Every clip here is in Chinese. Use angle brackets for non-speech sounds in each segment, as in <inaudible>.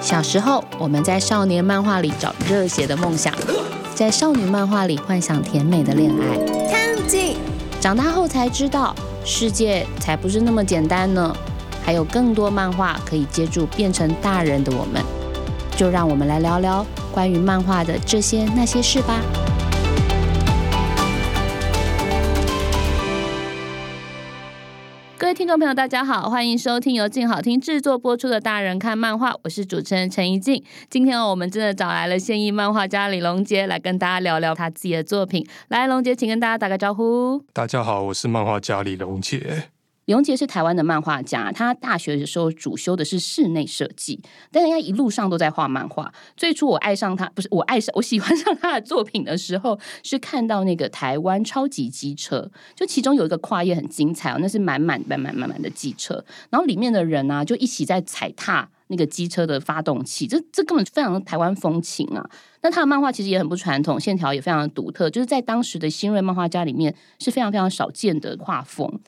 小时候，我们在少年漫画里找热血的梦想，在少女漫画里幻想甜美的恋爱。看紧，长大后才知道，世界才不是那么简单呢，还有更多漫画可以接住变成大人的我们。就让我们来聊聊关于漫画的这些那些事吧。听众朋友，大家好，欢迎收听由静好听制作播出的《大人看漫画》，我是主持人陈怡静。今天哦，我们真的找来了现役漫画家李龙杰来跟大家聊聊他自己的作品。来，龙杰，请跟大家打个招呼。大家好，我是漫画家李龙杰。李荣杰是台湾的漫画家，他大学的时候主修的是室内设计，但人家一路上都在画漫画。最初我爱上他，不是我爱上，<laughs> 我喜欢上他的作品的时候，是看到那个台湾超级机车，就其中有一个跨页很精彩哦，那是满满满满满满的机车，然后里面的人呢就一起在踩踏那个机车的发动器，这这根本非常台湾风情啊。那他的漫画其实也很不传统，线条也非常的独特，就是在当时的新锐漫画家里面是非常非常少见的画风。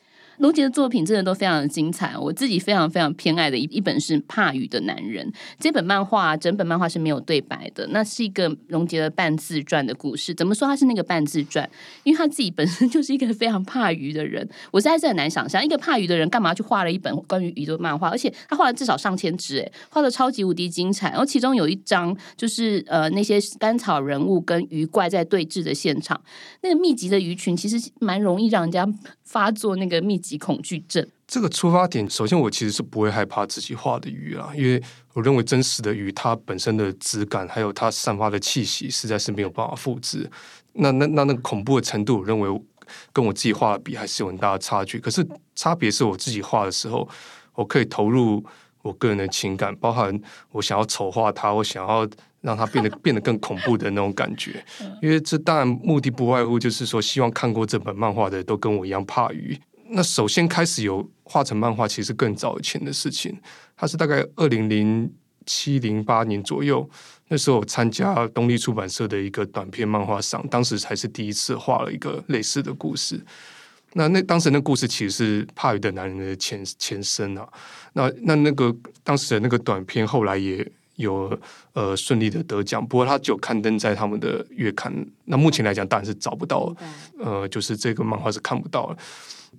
龙杰的作品真的都非常的精彩，我自己非常非常偏爱的一一本是《怕雨的男人》这本漫画，整本漫画是没有对白的，那是一个龙杰的半自传的故事。怎么说他是那个半自传？因为他自己本身就是一个非常怕鱼的人，我实在是很难想象一个怕鱼的人干嘛去画了一本关于鱼的漫画，而且他画了至少上千只，哎，画的超级无敌精彩。然后其中有一张就是呃那些甘草人物跟鱼怪在对峙的现场，那个密集的鱼群其实蛮容易让人家发作那个密集。恐惧症。这个出发点，首先我其实是不会害怕自己画的鱼啊，因为我认为真实的鱼它本身的质感，还有它散发的气息，实在是没有办法复制。那那那那个恐怖的程度，我认为跟我自己画的比，还是有很大的差距。可是差别是我自己画的时候，我可以投入我个人的情感，包含我想要丑化它，我想要让它变得 <laughs> 变得更恐怖的那种感觉。因为这当然目的不外乎就是说，希望看过这本漫画的都跟我一样怕鱼。那首先开始有画成漫画，其实更早以前的事情。它是大概二零零七零八年左右，那时候我参加东立出版社的一个短篇漫画赏，当时才是第一次画了一个类似的故事。那那当时那故事其实是怕鱼的男人的前前身啊。那那那个当时的那个短片后来也有呃顺利的得奖，不过它就刊登在他们的月刊。那目前来讲，当然是找不到，呃，就是这个漫画是看不到了。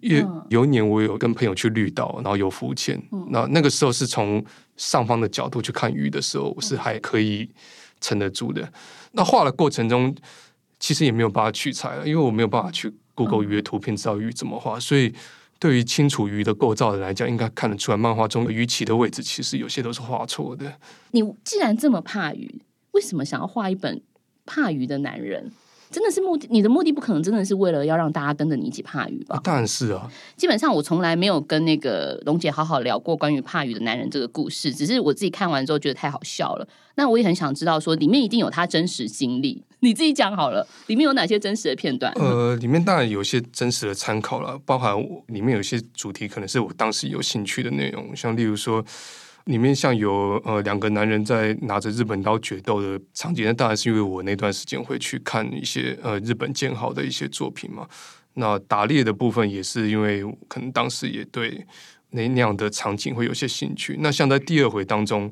因为有一年我有跟朋友去绿岛，然后有浮潜，那那个时候是从上方的角度去看鱼的时候，是还可以撑得住的。那画的过程中，其实也没有办法取材了，因为我没有办法去 Google 鱼的图片知道鱼怎么画，所以对于清楚鱼的构造的来讲，应该看得出来漫画中的鱼鳍的位置其实有些都是画错的。你既然这么怕鱼，为什么想要画一本怕鱼的男人？真的是目的，你的目的不可能真的是为了要让大家跟着你一起怕鱼吧？当然是啊。基本上我从来没有跟那个龙姐好好聊过关于怕鱼的男人这个故事，只是我自己看完之后觉得太好笑了。那我也很想知道，说里面一定有他真实经历，你自己讲好了，里面有哪些真实的片段？呃，里面当然有些真实的参考了，包含里面有些主题可能是我当时有兴趣的内容，像例如说。里面像有呃两个男人在拿着日本刀决斗的场景，那当然是因为我那段时间会去看一些呃日本建豪的一些作品嘛。那打猎的部分也是因为可能当时也对那那样的场景会有些兴趣。那像在第二回当中。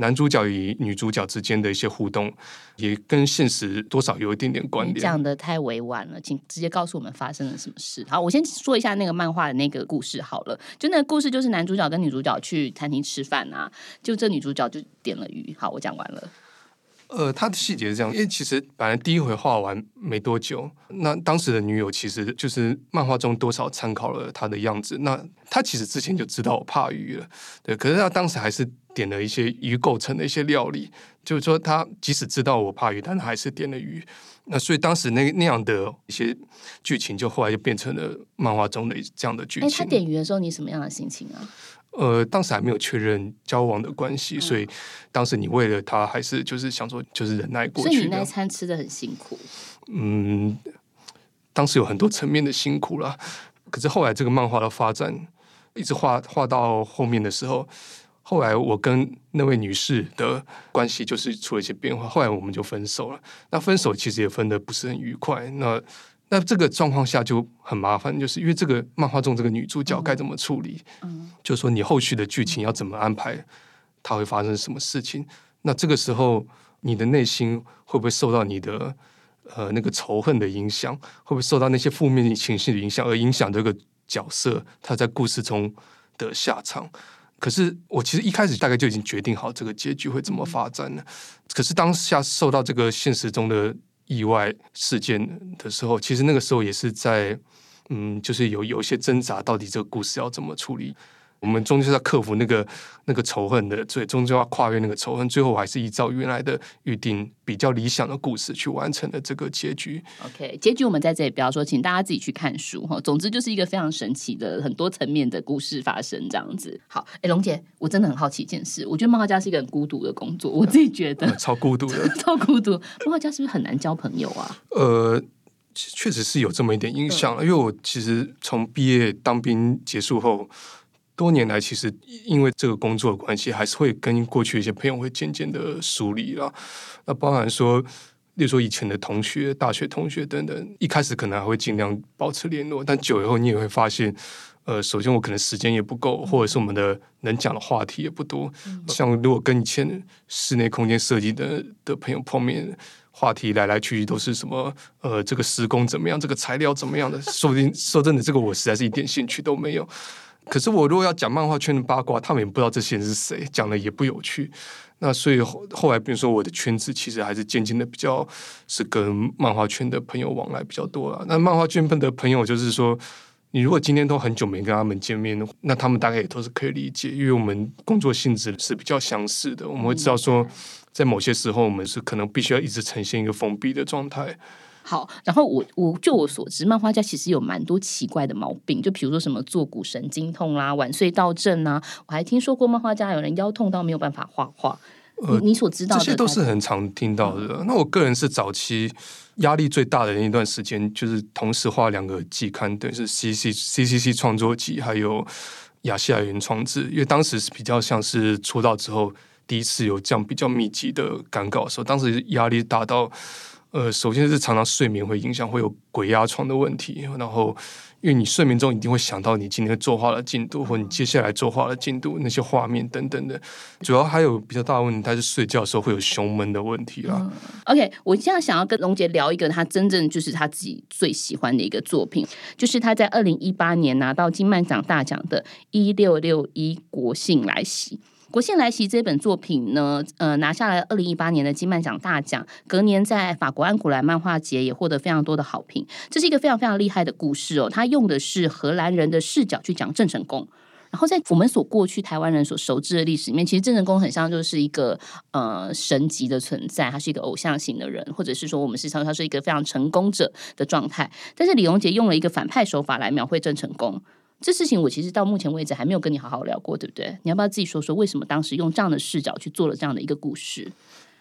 男主角与女主角之间的一些互动，也跟现实多少有一点点关联。讲的太委婉了，请直接告诉我们发生了什么事。好，我先说一下那个漫画的那个故事好了。就那个故事，就是男主角跟女主角去餐厅吃饭啊，就这女主角就点了鱼。好，我讲完了。呃，他的细节是这样，因为其实本来第一回画完没多久，那当时的女友其实就是漫画中多少参考了他的样子。那他其实之前就知道我怕鱼了，对，可是他当时还是点了一些鱼构成的一些料理，就是说他即使知道我怕鱼，但他还是点了鱼。那所以当时那那样的一些剧情，就后来就变成了漫画中的这样的剧情。他点鱼的时候，你什么样的心情啊？呃，当时还没有确认交往的关系，所以当时你为了他，还是就是想说，就是忍耐过去。所以你那餐吃的很辛苦。嗯，当时有很多层面的辛苦了。可是后来这个漫画的发展，一直画画到后面的时候，后来我跟那位女士的关系就是出了一些变化。后来我们就分手了。那分手其实也分的不是很愉快。那那这个状况下就很麻烦，就是因为这个漫画中这个女主角该怎么处理？嗯，就是说你后续的剧情要怎么安排？她会发生什么事情。那这个时候，你的内心会不会受到你的呃那个仇恨的影响？会不会受到那些负面情绪的影响，而影响这个角色他在故事中的下场？可是我其实一开始大概就已经决定好这个结局会怎么发展了。可是当下受到这个现实中的意外事件的时候，其实那个时候也是在嗯，就是有有一些挣扎，到底这个故事要怎么处理。我们终究是要克服那个那个仇恨的，最终究要跨越那个仇恨。最后，我还是依照原来的预定，比较理想的故事去完成的这个结局。OK，结局我们在这里不要说，请大家自己去看书哈。总之就是一个非常神奇的、很多层面的故事发生这样子。好，哎，龙姐，我真的很好奇一件事，我觉得漫画家是一个很孤独的工作，我自己觉得 <laughs> 超孤独的，<laughs> 超孤独。漫画家是不是很难交朋友啊？呃，确实是有这么一点影响了，因为我其实从毕业当兵结束后。多年来，其实因为这个工作的关系，还是会跟过去一些朋友会渐渐的疏离了。那包含说，例如说以前的同学、大学同学等等，一开始可能还会尽量保持联络，但久以后你也会发现，呃，首先我可能时间也不够，或者是我们的能讲的话题也不多。像如果跟以前室内空间设计的的朋友碰面，话题来来去去都是什么？呃，这个施工怎么样？这个材料怎么样的？说不定说真的，这个我实在是一点兴趣都没有。可是我如果要讲漫画圈的八卦，他们也不知道这些人是谁，讲的也不有趣。那所以后后来，比如说我的圈子，其实还是渐渐的比较是跟漫画圈的朋友往来比较多了。那漫画圈的朋友，就是说，你如果今天都很久没跟他们见面，那他们大概也都是可以理解，因为我们工作性质是比较相似的。我们会知道说，在某些时候，我们是可能必须要一直呈现一个封闭的状态。好，然后我我就我所知，漫画家其实有蛮多奇怪的毛病，就比如说什么坐骨神经痛啦、晚睡到症啊，我还听说过漫画家有人腰痛到没有办法画画。呃，你所知道这些都是很常听到的。那我个人是早期压力最大的那一段时间，就是同时画两个季刊，等于是 C C C C C 创作集，还有亚细亚原创志，因为当时是比较像是出道之后第一次有这样比较密集的赶稿的时候，当时压力大到。呃，首先是常常睡眠会影响，会有鬼压床的问题。然后，因为你睡眠中一定会想到你今天作画的进度，或你接下来作画的进度，那些画面等等的。主要还有比较大的问题，他是睡觉的时候会有胸闷的问题啦。OK，我现在想要跟龙杰聊一个他真正就是他自己最喜欢的一个作品，就是他在二零一八年拿到金漫奖大奖的《一六六一国庆来袭》。国庆来袭这本作品呢，呃，拿下了二零一八年的金漫奖大奖，隔年在法国安古兰漫画节也获得非常多的好评。这是一个非常非常厉害的故事哦，他用的是荷兰人的视角去讲郑成功。然后在我们所过去台湾人所熟知的历史里面，其实郑成功很像就是一个呃神级的存在，他是一个偶像型的人，或者是说我们是常他是一个非常成功者的状态。但是李荣杰用了一个反派手法来描绘郑成功。这事情我其实到目前为止还没有跟你好好聊过，对不对？你要不要自己说说为什么当时用这样的视角去做了这样的一个故事？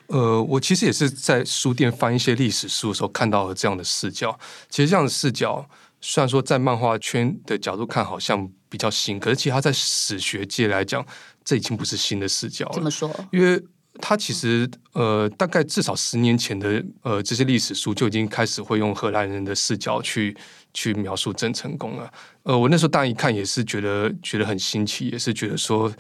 呃，我其实也是在书店翻一些历史书的时候看到了这样的视角。其实这样的视角虽然说在漫画圈的角度看好像比较新，可是其实它在史学界来讲，这已经不是新的视角了。怎么说？因为它其实呃，大概至少十年前的呃这些历史书就已经开始会用荷兰人的视角去。去描述郑成功了，呃，我那时候当然一看也是觉得觉得很新奇，也是觉得说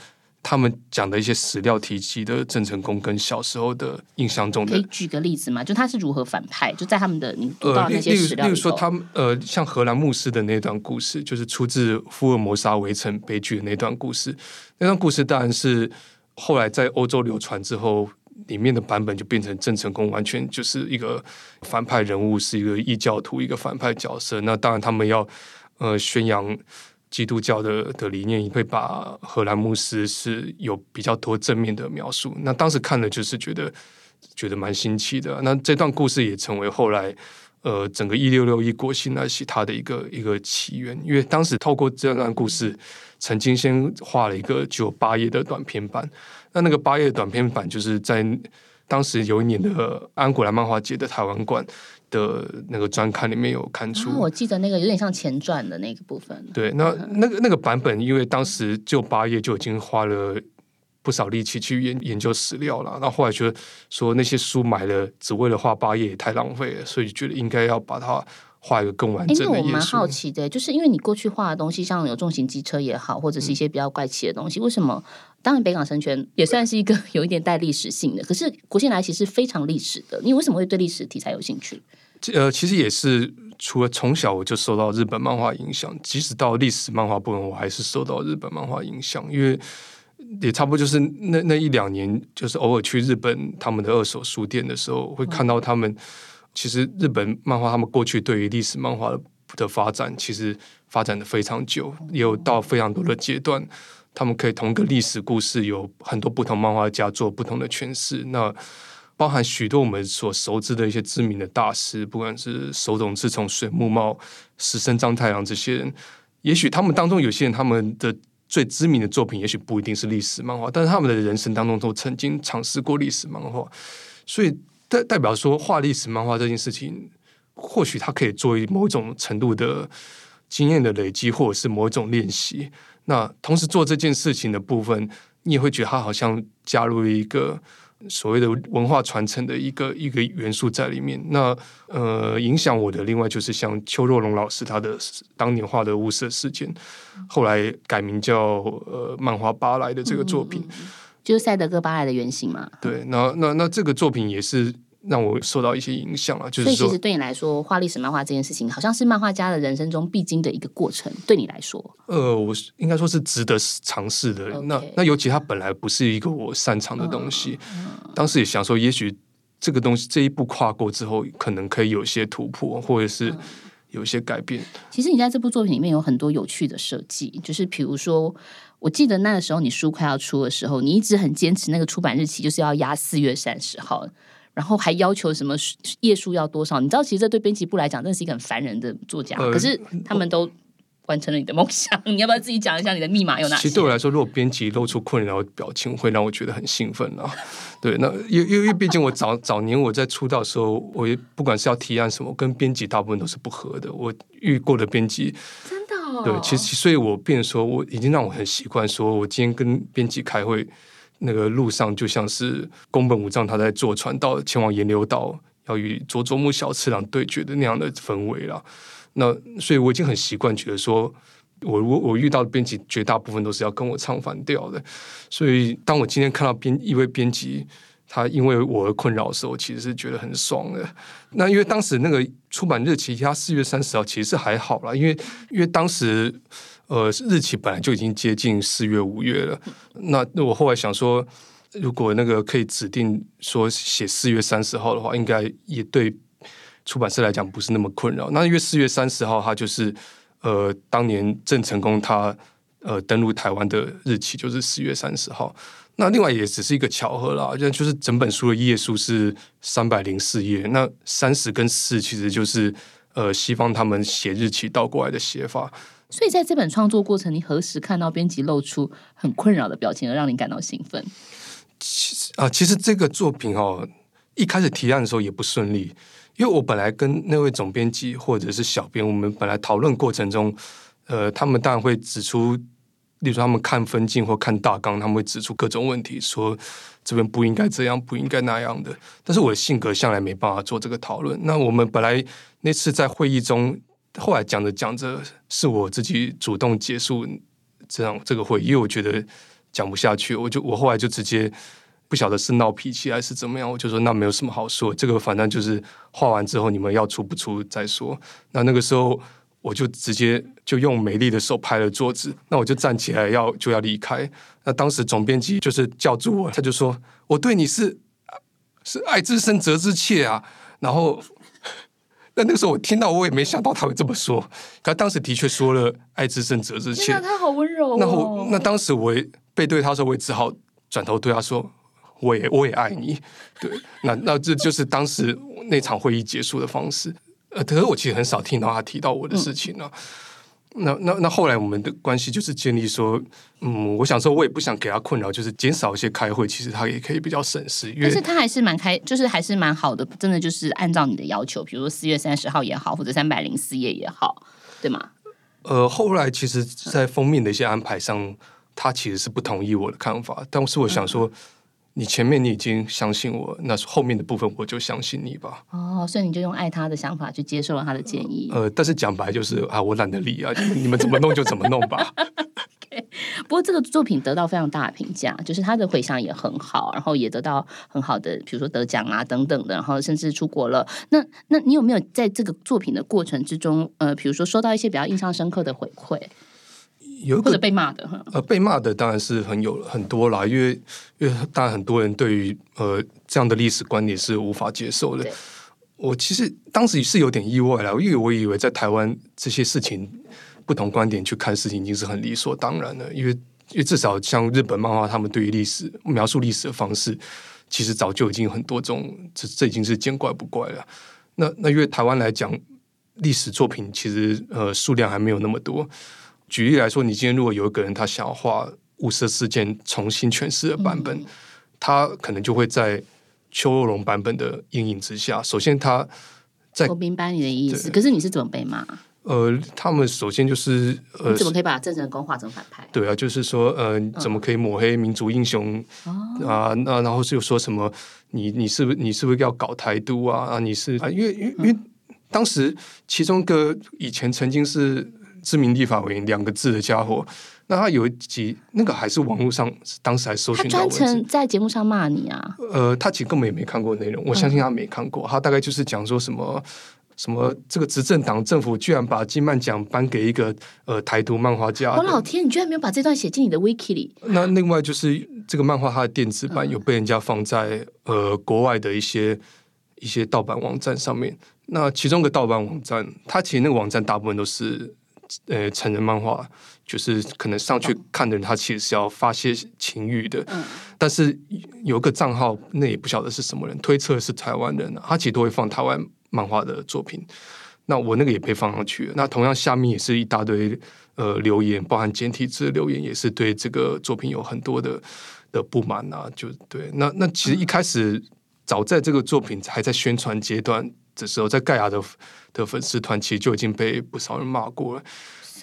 他们讲的一些史料提及的郑成功跟小时候的印象中的，可以举个例子吗？就他是如何反派？就在他们的你读到那些史料例如说，他们呃，像荷兰牧师的那段故事，就是出自福尔摩沙围城悲剧的那段故事。那段故事当然是后来在欧洲流传之后。里面的版本就变成郑成功完全就是一个反派人物，是一个异教徒，一个反派角色。那当然，他们要呃宣扬基督教的的理念，也会把荷兰牧师是有比较多正面的描述。那当时看了就是觉得觉得蛮新奇的。那这段故事也成为后来呃整个一六六一国庆来袭它的一个一个起源，因为当时透过这段故事，曾经先画了一个只有八页的短篇版。那那个八页短篇版，就是在当时有一年的安古兰漫画节的台湾馆的那个专刊里面有看出。我记得那个有点像前传的那个部分。对，那那个那个版本，因为当时就八页就已经花了不少力气去研研究史料了。那后来觉得说那些书买了只为了画八页也太浪费了，所以觉得应该要把它画一个更完哎，整的页那我蛮好。奇的，就是因为你过去画的东西，像有重型机车也好，或者是一些比较怪奇的东西，为什么？当然，北港神拳也算是一个有一点带历史性的，可是国庆来其实非常历史的。你为什么会对历史题材有兴趣？呃，其实也是除了从小我就受到日本漫画影响，即使到历史漫画部分，我还是受到日本漫画影响，因为也差不多就是那那一两年，就是偶尔去日本他们的二手书店的时候，会看到他们其实日本漫画他们过去对于历史漫画的的发展，其实发展的非常久，也有到非常多的阶段。他们可以同一个历史故事有很多不同漫画家做不同的诠释。那包含许多我们所熟知的一些知名的大师，不管是手冢治虫、水木茂、石森章太郎这些人，也许他们当中有些人他们的最知名的作品，也许不一定是历史漫画，但是他们的人生当中都曾经尝试过历史漫画，所以代代表说画历史漫画这件事情，或许他可以作为某种程度的经验的累积，或者是某一种练习。那同时做这件事情的部分，你也会觉得他好像加入了一个所谓的文化传承的一个一个元素在里面。那呃，影响我的另外就是像邱若龙老师他的当年画的雾社事件，后来改名叫呃漫画巴莱的这个作品。就是赛德哥巴莱的原型嘛。对，那那那这个作品也是让我受到一些影响啊，就是说所以其实，对你来说，画历史漫画这件事情，好像是漫画家的人生中必经的一个过程。对你来说，呃，我应该说是值得尝试的。那那尤其它本来不是一个我擅长的东西，嗯当时也想说，也许这个东西这一步跨过之后，可能可以有一些突破，或者是嗯有一些改变。其实你在这部作品里面有很多有趣的设计，就是比如说，我记得那个时候你书快要出的时候，你一直很坚持那个出版日期就是要压四月三十号。然后还要求什么页数要多少？你知道，其实这对编辑部来讲，真的是一个很烦人的作家。呃可是他们都完成了你的梦想。<laughs> 你要不要自己讲一下你的密码有哪些其实？对我来说，如果编辑露出困扰的表情，会让我觉得很兴奋啊。对，那因因为毕竟我早早年我在出道的时候，我也不管是要提案什么，跟编辑大部分都是不合的。我遇过的编辑，真的、哦？对，其实所以，我变成说，我已经让我很习惯，说我今天跟编辑开会，那个路上就像是宫本武藏他在坐船到前往岩流岛，要与佐佐木小次郎对决的那样的氛围了。那所以我已经很习惯，觉得说我我我遇到的编辑绝大部分都是要跟我唱反调的，所以当我今天看到编一位编辑。他因为我而困扰的时候，其实是觉得很爽的。那因为当时那个出版日期，他四月三十号其实是还好啦，因为因为当时呃日期本来就已经接近四月五月了。那我后来想说，如果那个可以指定说写四月三十号的话，应该也对出版社来讲不是那么困扰。那因为四月三十号，它就是呃当年郑成功他呃登陆台湾的日期就是四月三十号。那另外也只是一个巧合啦，就就是整本书的页数是三百零四页，那三十跟四其实就是呃西方他们写日期倒过来的写法。所以在这本创作过程，你何时看到编辑露出很困扰的表情，而让你感到兴奋？其实啊，其实这个作品哦，一开始提案的时候也不顺利，因为我本来跟那位总编辑或者是小编，我们本来讨论过程中，呃，他们当然会指出，例如他们看分镜或看大纲，他们会指出各种问题，说这边不应该这样，不应该那样的。但是我的性格向来没办法做这个讨论。那我们本来那次在会议中，后来讲着讲着，是我自己主动结束这样这个会，因为我觉得讲不下去，我就我后来就直接不晓得是闹脾气还是怎么样，我就说那没有什么好说，这个反正就是画完之后你们要出不出再说。那那个时候我就直接就用美丽的手拍了桌子，那我就站起来要就要离开。那当时总编辑就是叫住我，他就说 <laughs> 我对你是 <laughs> 是爱之深责之切啊，然后。那那个时候我听到，我也没想到他会这么说。可他当时的确说了“爱之深，责之切”，天哪，他好温柔、哦。那我那当时我也背对他的时候，我也只好转头对他说：“我也我也爱你。”对，那那这就是当时那场会议结束的方式。呃，可是我其实很少听到他提到我的事情啊。那那那后来我们的关系就是建立说，嗯，我想说我也不想给他困扰，就是减少一些开会，其实他也可以比较省事，因为但是他还是蛮开，就是还是蛮好的，真的就是按照你的要求，比如说四月三十号也好，或者三百零四页也好，对吗？呃，后来其实，在封面的一些安排上，他其实是不同意我的看法，但是我想说。你前面你已经相信我，那后面的部分我就相信你吧。哦，所以你就用爱他的想法去接受了他的建议。呃，但是讲白就是啊，我懒得理啊，你们怎么弄就怎么弄吧。<laughs> 不过这个作品得到非常大的评价，就是他的回响也很好，然后也得到很好的，比如说得奖啊等等的，然后甚至出国了。那那你有没有在这个作品的过程之中，呃，比如说收到一些比较印象深刻的回馈，有一个或者被骂的？呃，被骂的当然是很有很多啦，因为因为当然很多人对于呃这样的历史观点是无法接受的。我其实当时是有点意外啦，因为我以为在台湾这些事情不同观点去看事情已经是很理所当然了，因为因为至少像日本漫画，他们对于历史描述历史的方式，其实早就已经有很多种，这这已经是见怪不怪了。那那因为台湾来讲，历史作品其实呃数量还没有那么多。举例来说，你今天如果有一个人他想要画雾社事件重新诠释的版本，他可能就会在邱若龙版本的阴影之下，首先他在我明白你的意思，可是你是怎么被骂？呃，他们首先就是呃你怎么可以把郑成功画成反派？对啊，就是说，呃，你怎么可以抹黑民族英雄、啊？那然后是又说什么？你你是不是你是不是要搞台独啊？啊，你是啊？因为因为因为当时其中一个以前曾经是知名立法委员两个字的家伙，那他有一集那个还是网络上当时还搜他专程，在节目上骂你啊？呃，他其实根本也没看过内容，我相信他没看过。他大概就是讲说什么什么这个执政党政府居然把金曼奖颁给一个呃台独漫画家，我老天，你居然没有把这段写进你的 wiki 里？那另外就是这个漫画它的电子版有被人家放在呃国外的一些一些盗版网站上面。那其中一个盗版网站，它其实那个网站大部分都是呃成人漫画，就是可能上去看的人，他其实是要发泄情欲的。但是有一个账号，那也不晓得是什么人，推测是台湾人、啊，他其实都会放台湾漫画的作品。那我那个也被放上去了。那同样下面也是一大堆呃留言，包含简体字的留言，也是对这个作品有很多的的不满啊。就对，那那其实一开始早在这个作品还在宣传阶段的时候，在盖亚的的粉丝团其实就已经被不少人骂过了。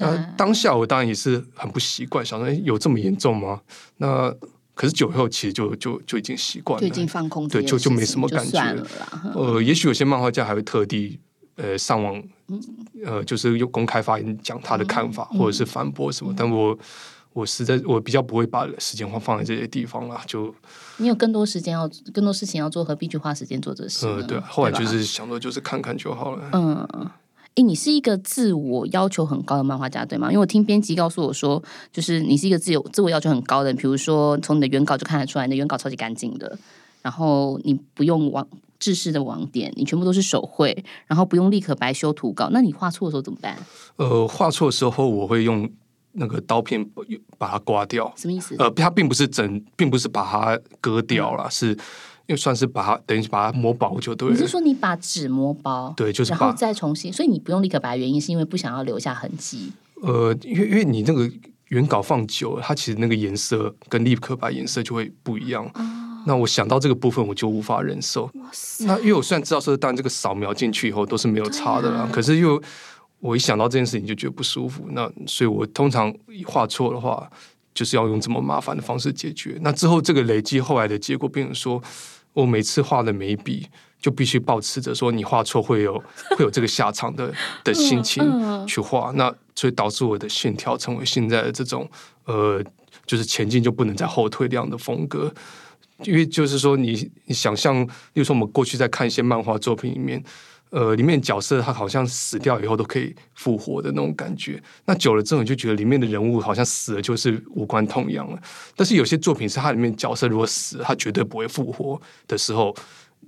那当下我当然也是很不习惯，想说诶有这么严重吗？那可是久以后其实就就就已经习惯了，就已经放空这对，就就没什么感觉了。呃，也许有些漫画家还会特地呃上网，呃，就是用公开发言讲他的看法，或者是反驳什么。但我我实在我比较不会把时间放放在这些地方啦，就你有更多时间要更多事情要做，何必去花时间做这事呢？呃对，后来就是想说就是看看就好了。嗯。诶，你是一个自我要求很高的漫画家，对吗？因为我听编辑告诉我说，就是你是一个自由自我要求很高的人，比如说从你的原稿就看得出来，你的原稿超级干净的，然后你不用网制式的网点，你全部都是手绘，然后不用立刻白修图稿，那你画错的时候怎么办？呃，画错的时候我会用那个刀片把它刮掉。什么意思？呃，它并不是整，并不是把它割掉了，是因为算是把它等于把它磨薄就对了。你是说你把纸磨薄，对，就是然后再重新，所以你不用立可白，原因是因为不想要留下痕迹。呃，因为因为你那个原稿放久了，它其实那个颜色跟立刻把颜色就会不一样。那我想到这个部分，我就无法忍受。那因为我虽然知道说，当然这个扫描进去以后都是没有差的啦，啊可是又我一想到这件事情就觉得不舒服。那所以我通常画错的话，就是要用这么麻烦的方式解决。那之后这个累积后来的结果，变成说我每次画的每一笔。就必须保持着说你画错会有会有这个下场的的心情嗯去画，那所以导致我的线条成为现在的这种呃，就是前进就不能再后退这样的风格。因为就是说你，你想象，例如说我们过去在看一些漫画作品里面，呃，里面角色他好像死掉以后都可以复活的那种感觉。那久了之后，你就觉得里面的人物好像死了就是无关痛痒了。但是有些作品是它里面角色如果死，他绝对不会复活的时候。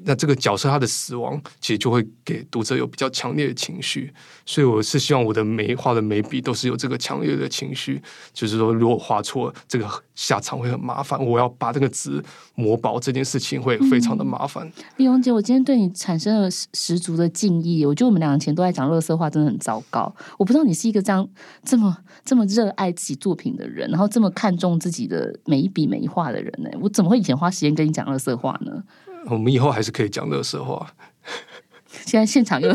那这个角色他的死亡，其实就会给读者有比较强烈的情绪，所以我是希望我的每画的每笔都是有这个强烈的情绪，就是说如果画错，这个下场会很麻烦，我要把这个纸磨薄，这件事情会非常的麻烦。丽蓉姐，我今天对你产生了十十足的敬意。我觉得我们两个前都在讲乐色话，真的很糟糕。我不知道你是一个这样这么这么热爱自己作品的人，然后这么看重自己的每一笔每一画的人呢？我怎么会以前花时间跟你讲乐色话呢？我们以后还是可以讲乐色话。<laughs> 现在现场又，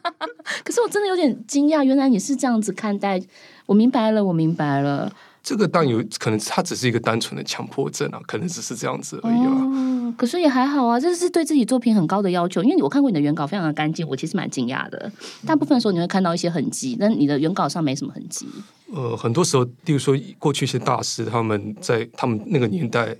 <laughs> 可是我真的有点惊讶，原来你是这样子看待。我明白了，我明白了。这个当然有可能，他只是一个单纯的强迫症啊，可能只是这样子而已啦。哦，可是也还好啊，这是对自己作品很高的要求。因为我看过你的原稿，非常的干净，我其实蛮惊讶的。大部分的时候你会看到一些痕迹，但你的原稿上没什么痕迹。呃，很多时候，例如说过去一些大师，他们在他们那个年代。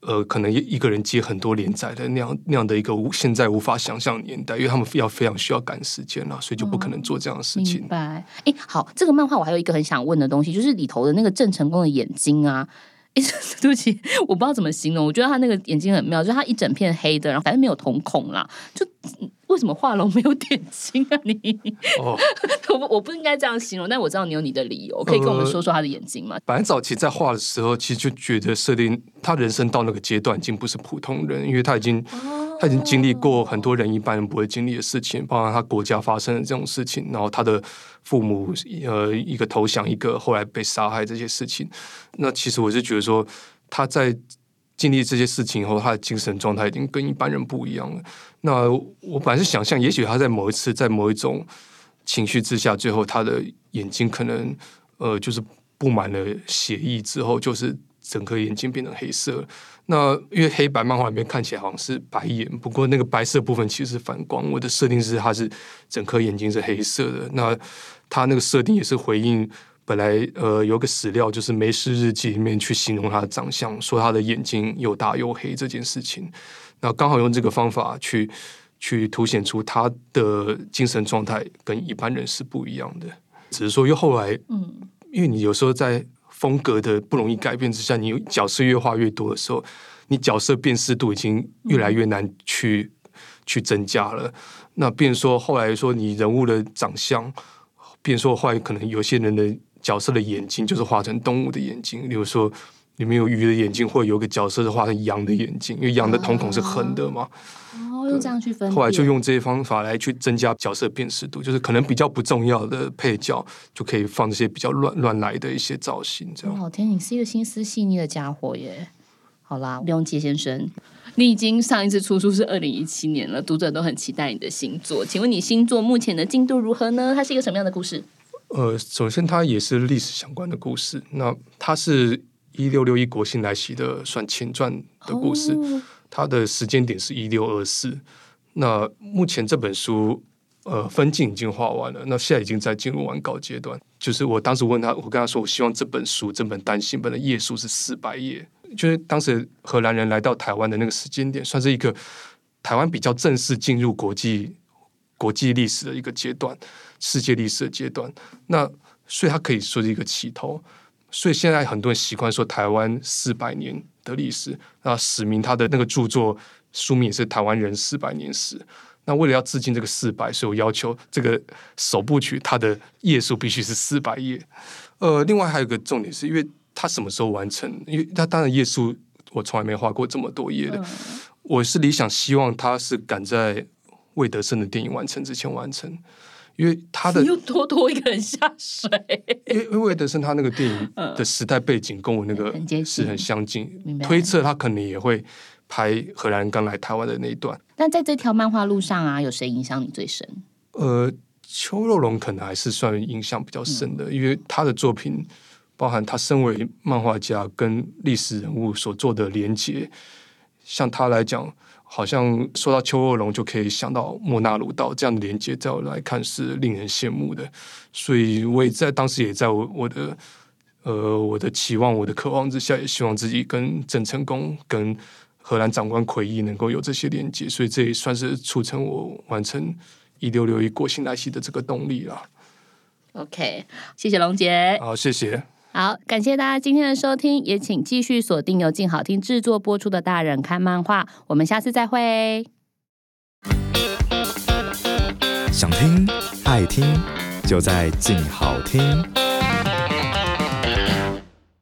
呃，可能一个人接很多连载的那样那样的一个无现在无法想象年代，因为他们要非常需要赶时间了，所以就不可能做这样的事情。明白？哎，好，这个漫画我还有一个很想问的东西，就是里头的那个郑成功的眼睛啊。<laughs> 哎，对不起，我不知道怎么形容。我觉得他那个眼睛很妙，就是他一整片黑的，然后反正没有瞳孔啦。就为什么画龙没有点睛啊？你 <laughs> 哦，我我不应该这样形容，但我知道你有你的理由，可以跟我们说说他的眼睛吗？反正早期在画的时候，其实就觉得设定他人生到那个阶段已经不是普通人，因为他已经。他已经经历过很多人一般人不会经历的事情，包括他国家发生的这种事情，然后他的父母呃一个投降，一个后来被杀害这些事情。那其实我是觉得说，他在经历这些事情以后，他的精神状态已经跟一般人不一样了。那我本来是想象，也许他在某一次在某一种情绪之下，最后他的眼睛可能呃就是布满了血意之后，就是整颗眼睛变成黑色。那因为黑白漫画里面看起来好像是白眼，不过那个白色部分其实是反光。我的设定是它是整颗眼睛是黑色的。那它那个设定也是回应本来呃有个史料，就是《梅氏日记》里面去形容他的长相，说他的眼睛又大又黑这件事情。那刚好用这个方法去去凸显出他的精神状态跟一般人是不一样的。只是说，又后来，嗯，因为你有时候在。风格的不容易改变之下，你角色越画越多的时候，你角色辨识度已经越来越难去去增加了。那变说后来说你人物的长相，变说后来可能有些人的角色的眼睛就是画成动物的眼睛，比如说里面有鱼的眼睛，或者有个角色是画成羊的眼睛，因为羊的瞳孔是横的嘛。用这样去分，后来就用这些方法来去增加角色辨识度，就是可能比较不重要的配角就可以放这些比较乱乱来的一些造型。这样，老天，你是一个心思细腻的家伙耶！好啦，不用杰先生，你已经上一次出书是二零一七年了，读者都很期待你的新作。请问你新作目前的进度如何呢？它是一个什么样的故事？呃，首先它也是历史相关的故事。那它是一六六一国庆来袭的，算前传的故事。它的时间点是一六二四，那目前这本书呃分镜已经画完了，那现在已经在进入完稿阶段。就是我当时问他，我跟他说，我希望这本书这本单行本的页数是四百页，就是当时荷兰人来到台湾的那个时间点，算是一个台湾比较正式进入国际国际历史的一个阶段，世界历史的阶段。那所以它可以说是一个起头。所以现在很多人习惯说台湾四百年。的历史，那史明他的那个著作书名也是《台湾人四百年史》。那为了要致敬这个四百，所以我要求这个首部曲它的页数必须是四百页。呃，另外还有一个重点是，因为它什么时候完成？因为它当然页数我从来没画过这么多页的。我是理想希望它是赶在魏德胜的电影完成之前完成。因为他的又多拖一个人下水，因为因为德森他那个电影的时代背景跟我那个是很相近，推测他可能也会拍荷兰人刚来台湾的那一段。但在这条漫画路上啊，有谁影响你最深？呃，邱若龙可能还是算影响比较深的，因为他的作品包含他身为漫画家跟历史人物所做的连接，像他来讲。好像说到邱若龙就可以想到莫纳鲁道这样的连接，在我来看是令人羡慕的。所以我也在当时也在我我的呃我的期望、我的渴望之下，也希望自己跟郑成功、跟荷兰长官奎义能够有这些连接。所以这也算是促成我完成一六六一国庆来袭的这个动力了。OK，谢谢龙杰。好，谢谢。好，感谢大家今天的收听，也请继续锁定由静好听制作播出的《大人看漫画》，我们下次再会。想听爱听，就在静好听。